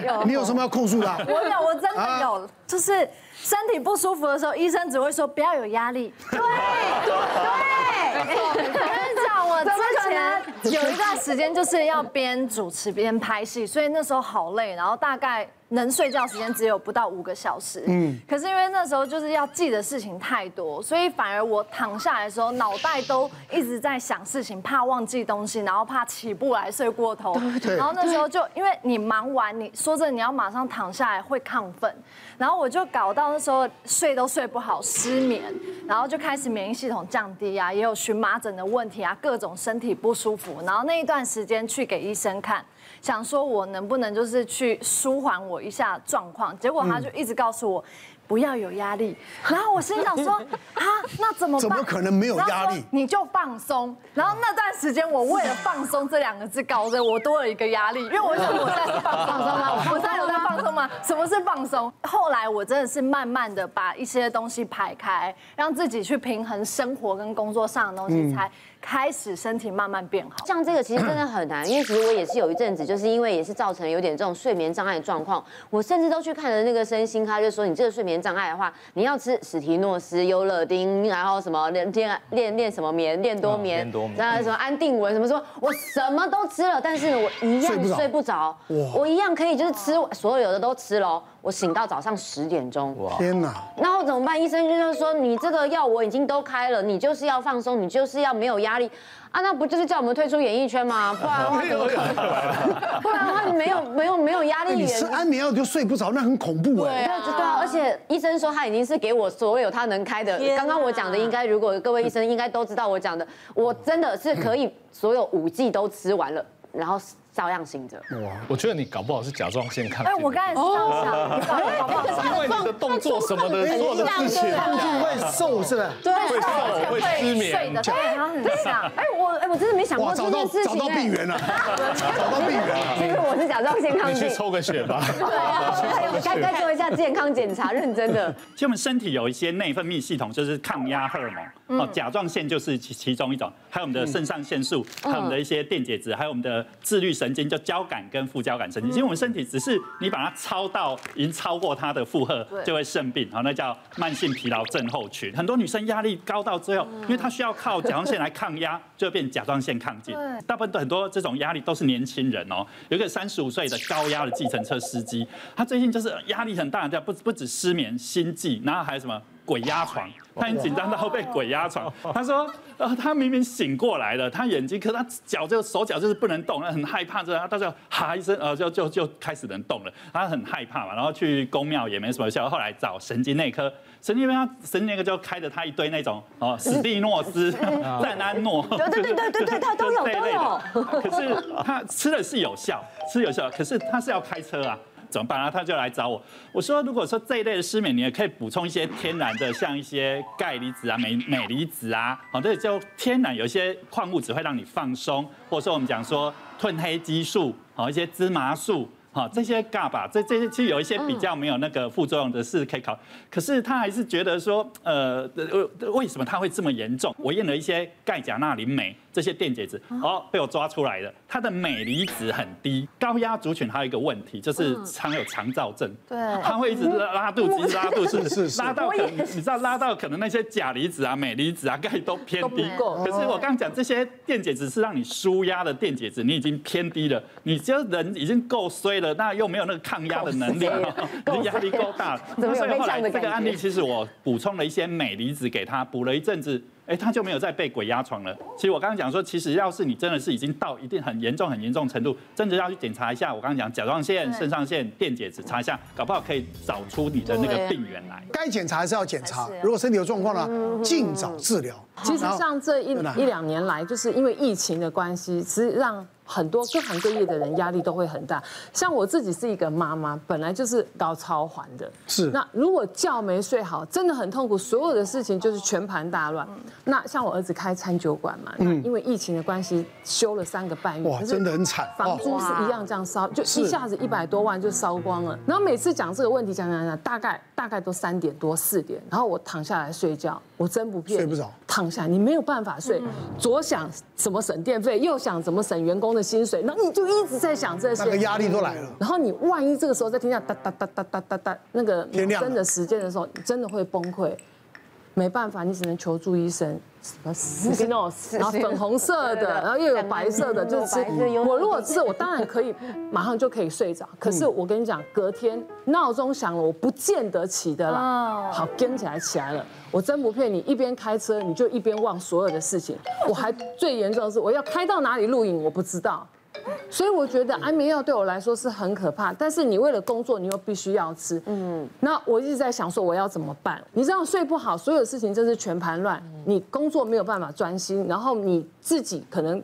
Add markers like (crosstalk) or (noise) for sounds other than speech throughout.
呢？你有什么要控诉的？(laughs) 我有，我真的有，就是身体不舒服的时候，医生只会说不要有压力。对对对，我跟你讲，我之前 (laughs) 有一段时间就是要边主持边拍戏，所以那时候好累，然后大概。能睡觉时间只有不到五个小时，嗯，可是因为那时候就是要记的事情太多，所以反而我躺下来的时候，脑袋都一直在想事情，怕忘记东西，然后怕起不来睡过头，然后那时候就因为你忙完，你说着你要马上躺下来会亢奋，然后我就搞到那时候睡都睡不好，失眠，然后就开始免疫系统降低啊，也有荨麻疹的问题啊，各种身体不舒服，然后那一段时间去给医生看。想说，我能不能就是去舒缓我一下状况？结果他就一直告诉我，不要有压力。(laughs) 然后我心想说，(laughs) 啊，那怎么办？怎么可能没有压力？你就放松。然后那段时间，我为了放松这两个字，搞得我多了一个压力。(laughs) 因为我想，我在放放松吗？我在有在放松吗？什么是放松？后来我真的是慢慢的把一些东西排开，让自己去平衡生活跟工作上的东西，才。开始身体慢慢变好，像这个其实真的很难，因为其实我也是有一阵子，就是因为也是造成有点这种睡眠障碍的状况，我甚至都去看了那个身心科，就说你这个睡眠障碍的话，你要吃史提诺斯、优乐丁，然后什么练练练练什么眠，练多眠，然后什么安定纹，什么说，我什么都吃了，但是我一样睡不着，我一样可以就是吃所有的都吃了。我醒到早上十点钟，天哪！那我怎么办？医生就是说，你这个药我已经都开了，你就是要放松，你就是要没有压力啊！那不就是叫我们退出演艺圈吗？(laughs) 不然的话怎么可能？(laughs) 不然的话你没有没有没有压力，你吃安眠药就睡不着，那很恐怖哎。对啊，对啊，而且医生说他已经是给我所有他能开的。刚刚我讲的应该，如果各位医生应该都知道我讲的，我真的是可以所有五剂都吃完了，然后。照样醒着。哇，我觉得你搞不好是甲状腺亢进。哎，我刚才是这样想，因为你的动作什么的做的事情，亢进会瘦是吧？对，会瘦会失眠。对，他很像。哎，我哎，我真的没想过这件事情。找到病源了，找到病源了。其实我是甲状腺亢进。你去抽个血吧。对啊，该该做一下健康检查，认真的。其实我们身体有一些内分泌系统，就是抗压荷尔蒙。哦，甲状腺就是其其中一种，还有我们的肾上腺素，还有我们的一些电解质，还有我们的自律神经，就交感。跟副交感神经，其实我们身体只是你把它超到已经超过它的负荷，就会生病，好，那叫慢性疲劳症候群。很多女生压力高到最后，因为她需要靠甲状腺来抗压，就会变甲状腺亢进。大部分很多这种压力都是年轻人哦。有一个三十五岁的高压的计程车司机，他最近就是压力很大，不不止失眠、心悸，然后还有什么？鬼压床，他很紧张到被鬼压床。他说，呃，他明明醒过来了，他眼睛，可是他脚就手脚就是不能动，很害怕。这样，他就哈一声，呃，就就就开始能动了。他很害怕嘛，然后去宫庙也没什么效，后来找神经内科，神经内科神经内科就开了他一堆那种哦，(laughs) 史蒂诺斯、(laughs) 赞安诺，对对对对对，他都有 (laughs) 都有。可是他吃的是有效，吃有效，可是他是要开车啊。怎么办啊？他就来找我。我说，如果说这一类的失眠，你也可以补充一些天然的，像一些钙离子啊、镁镁离子啊，好，这就天然有一些矿物质会让你放松，或者说我们讲说褪黑激素，好，一些芝麻素。好，这些 GABA，这这些其实有一些比较没有那个副作用的是可以考，可是他还是觉得说，呃，为什么他会这么严重？我验了一些钙、钾、钠、磷、镁这些电解质，哦，被我抓出来了，它的镁离子很低。高压族群还有一个问题，就是常有肠燥症，对，他会一直拉拉肚子，一直拉肚子，(laughs) 是是，拉到可能你知道拉到可能那些钾离子啊、镁离子啊、钙都偏低。可是我刚刚讲这些电解质是让你舒压的电解质，你已经偏低了，你就人已经够衰了。那又没有那个抗压的能力，你 (laughs) 压力够大。(laughs) 所以后来这个案例，其实我补充了一些镁离子给他，补了一阵子，哎，他就没有再被鬼压床了。其实我刚刚讲说，其实要是你真的是已经到一定很严重、很严重程度，真的要去检查一下。我刚刚讲甲状腺、肾上腺、电解质查一下，搞不好可以找出你的那个病源来。该检查还是要检查，如果身体有状况呢，尽早治疗。其实像这一一两年来，就是因为疫情的关系，其实让。很多各行各业的人压力都会很大，像我自己是一个妈妈，本来就是高超环的，是。那如果觉没睡好，真的很痛苦，所有的事情就是全盘大乱。那像我儿子开餐酒馆嘛，嗯，因为疫情的关系，休了三个半月，哇，真的很惨，房租是一样这样烧，就一下子一百多万就烧光了。然后每次讲这个问题，讲讲讲，大概大概都三点多四点，然后我躺下来睡觉。我真不骗你，睡不着，躺下你没有办法睡，左想怎么省电费，右想怎么省员工的薪水，那你就一直在想这些，那个压力都来了。然后你万一这个时候再听见哒哒哒哒哒哒哒那个真的时间的时候，你真的会崩溃，没办法，你只能求助医生。什么 Skinnos，然后粉红色的，然后又有白色的，就是吃。我如果吃，我当然可以 (laughs) 马上就可以睡着。可是我跟你讲，隔天闹钟响了，我不见得起的啦。好，跟起来起来了。我真不骗你，一边开车你就一边忘所有的事情。我还最严重的是，我要开到哪里录影，我不知道。所以我觉得安眠药对我来说是很可怕，但是你为了工作，你又必须要吃。嗯，那我一直在想说我要怎么办？你知道睡不好，所有事情真是全盘乱，你工作没有办法专心，然后你自己可能。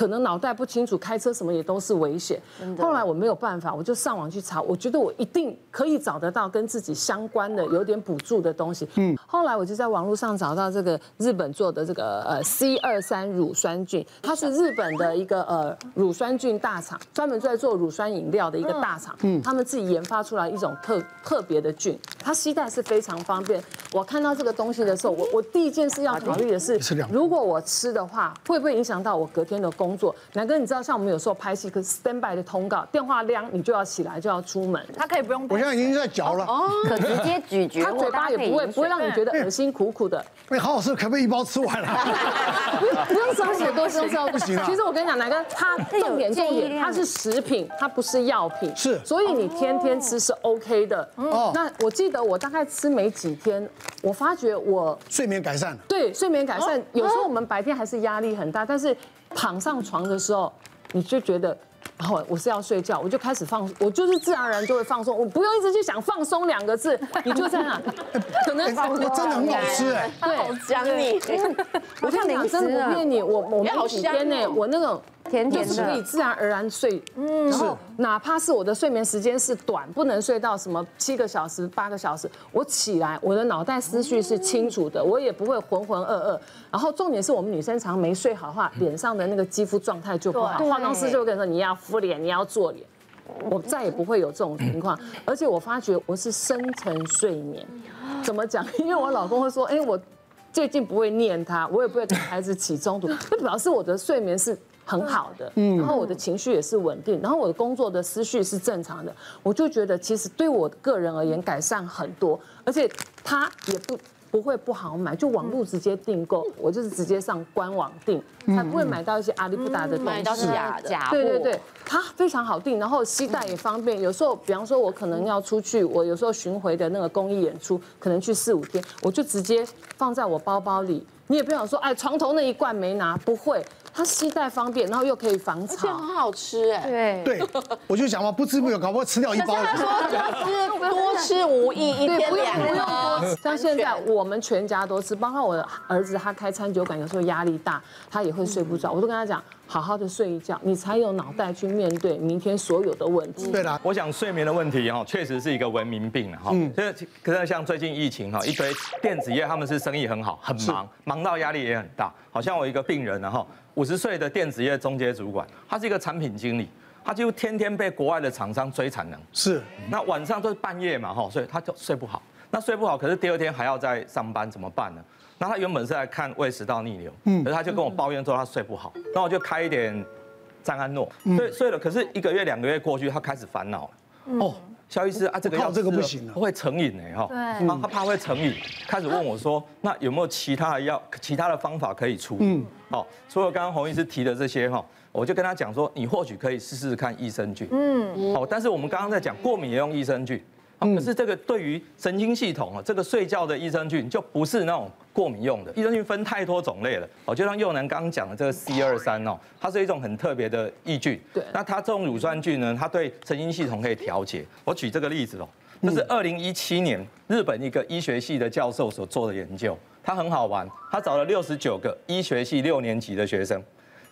可能脑袋不清楚，开车什么也都是危险。后来我没有办法，我就上网去查，我觉得我一定可以找得到跟自己相关的有点补助的东西。嗯，后来我就在网络上找到这个日本做的这个呃 C 二三乳酸菌，它是日本的一个呃乳酸菌大厂，专门在做乳酸饮料的一个大厂。嗯，他们自己研发出来一种特特别的菌，它携带是非常方便。我看到这个东西的时候，我我第一件事要考虑的是，如果我吃的话，会不会影响到我隔天的工作？南哥，你知道像我们有时候拍戏，可是 stand by 的通告，电话亮，你就要起来就要出门。他可以不用，我现在已经在嚼了，哦，可直接咀嚼，他嘴巴也不会不会让你觉得恶心苦苦的。哎，好好吃，可不可以一包吃完了？不用不用烧血，多烧烧不行。其实我跟你讲，南哥，它重点重点，它是食品，它不是药品，是，所以你天天吃是 OK 的。哦，那我记得我大概吃没几天，我发觉我睡眠改善了。对，睡眠改善。有时候我们白天还是压力很大，但是躺上床的时候，你就觉得，然后我是要睡觉，我就开始放，我就是自然而然就会放松，我不用一直去想放松两个字，你就在那，(laughs) 可能我真的很好吃哎，对，讲你，我跟你讲真的不骗你，我我没几天呢，我那种。甜甜的，可以自然而然睡。嗯，然后哪怕是我的睡眠时间是短，不能睡到什么七个小时、八个小时，我起来，我的脑袋思绪是清楚的，我也不会浑浑噩噩。然后重点是我们女生常没睡好的话，脸上的那个肌肤状态就不好。化妆师就会跟你说，你要敷脸，你要做脸。我再也不会有这种情况。而且我发觉我是深层睡眠，怎么讲？因为我老公会说，哎，我最近不会念他，我也不会跟孩子起冲突，就表示我的睡眠是。很好的，然后我的情绪也是稳定，然后我的工作的思绪是正常的，我就觉得其实对我个人而言改善很多，而且它也不不会不好买，就网络直接订购，我就是直接上官网订，才不会买到一些阿里不达的东西，买到假的，对对对，它非常好订，然后携带也方便，有时候比方说我可能要出去，我有时候巡回的那个公益演出，可能去四五天，我就直接放在我包包里，你也不想说哎床头那一罐没拿，不会。它携带方便，然后又可以防潮，而且很好吃哎。对对，我就想嘛，不吃不有，搞不好吃掉一包。他说吃 (laughs) 多吃无益，一天两包。像现在我们全家都吃，包括我的儿子，他开餐酒馆，有时候压力大，他也会睡不着。我都跟他讲，好好的睡一觉，你才有脑袋去面对明天所有的问题。对啦，我想睡眠的问题哈，确实是一个文明病了哈。嗯。所以可是像最近疫情哈，一堆电子业他们是生意很好，很忙，忙到压力也很大。好像我一个病人然后。五十岁的电子业中阶主管，他是一个产品经理，他就天天被国外的厂商追产能。是，那晚上都是半夜嘛，哈，所以他就睡不好。那睡不好，可是第二天还要再上班，怎么办呢？那他原本是来看胃食道逆流，嗯，可是他就跟我抱怨说他睡不好。那我就开一点赞安诺，睡睡了，可是一个月两个月过去，他开始烦恼了。哦，萧医师啊，这个药这个不行了，会成瘾哎哈。对，他怕会成瘾，开始问我说，那有没有其他的药、其他的方法可以出？嗯。好，除了刚刚洪医师提的这些哈，我就跟他讲说，你或许可以试试看益生菌。嗯，好，但是我们刚刚在讲过敏也用益生菌，可是这个对于神经系统啊，这个睡觉的益生菌就不是那种过敏用的。益生菌分太多种类了，哦，就像佑南刚刚讲的这个 C 二三哦，它是一种很特别的益菌。对，那它这种乳酸菌呢，它对神经系统可以调节。我举这个例子哦，这是二零一七年日本一个医学系的教授所做的研究。他很好玩，他找了六十九个医学系六年级的学生，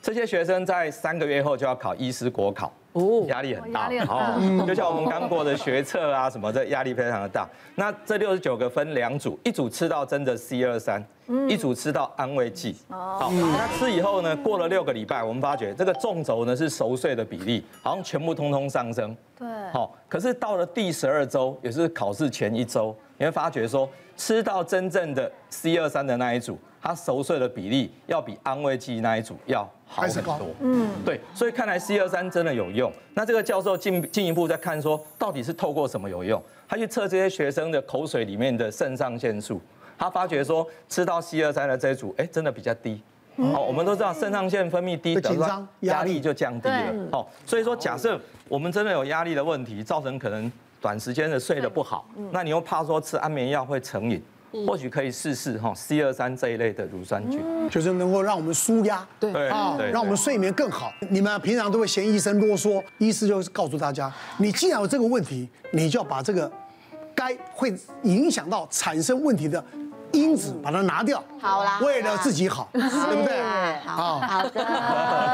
这些学生在三个月后就要考医师国考，哦，压力很大，哦，就像我们刚过的学测啊什么这，压力非常的大。那这六十九个分两组，一组吃到真的 C 二三，一组吃到安慰剂。好，那吃以后呢，过了六个礼拜，我们发觉这个纵轴呢是熟睡的比例，好像全部通通上升。对。好，可是到了第十二周，也是考试前一周，你会发觉说，吃到真正的 C 二三的那一组，它熟睡的比例要比安慰剂那一组要好很多。嗯，对，所以看来 C 二三真的有用。那这个教授进进一步在看说，到底是透过什么有用？他去测这些学生的口水里面的肾上腺素，他发觉说吃到 C 二三的这一组，哎，真的比较低。好，我们都知道肾上腺分泌低，等于说压力就降低了。好，所以说假设我们真的有压力的问题，造成可能短时间的睡得不好，那你又怕说吃安眠药会成瘾，或许可以试试哈 C 二三这一类的乳酸菌，就是能够让我们舒压，对。啊，让我们睡眠更好。你们平常都会嫌医生啰嗦，医师就告诉大家，你既然有这个问题，你就要把这个该会影响到产生问题的。因子把它拿掉，好啦，为了自己好，对不对？好，好的。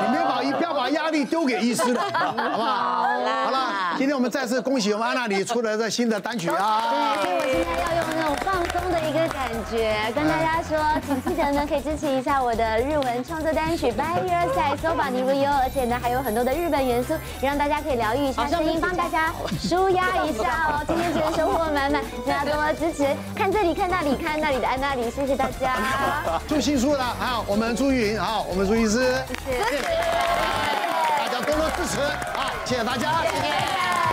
你们要把不要把压力丢给医师了，好不好？好啦，今天我们再次恭喜我们安娜里出了这新的单曲啊！对，所以我现在要用松的一个感觉跟大家说，请记得呢可以支持一下我的日文创作单曲《By Your Side》，SOBA にいるよ，而且呢还有很多的日本元素，让大家可以疗愈一下声音，帮大家舒压一下哦。今天觉得收获满满，大家多多支持，看这里，看那里，看那里的。安娜里，谢谢大家。祝新书的，好，我们祝玉云，好，我们祝医师，谢谢，大家多多支持，好，谢谢大家，谢谢。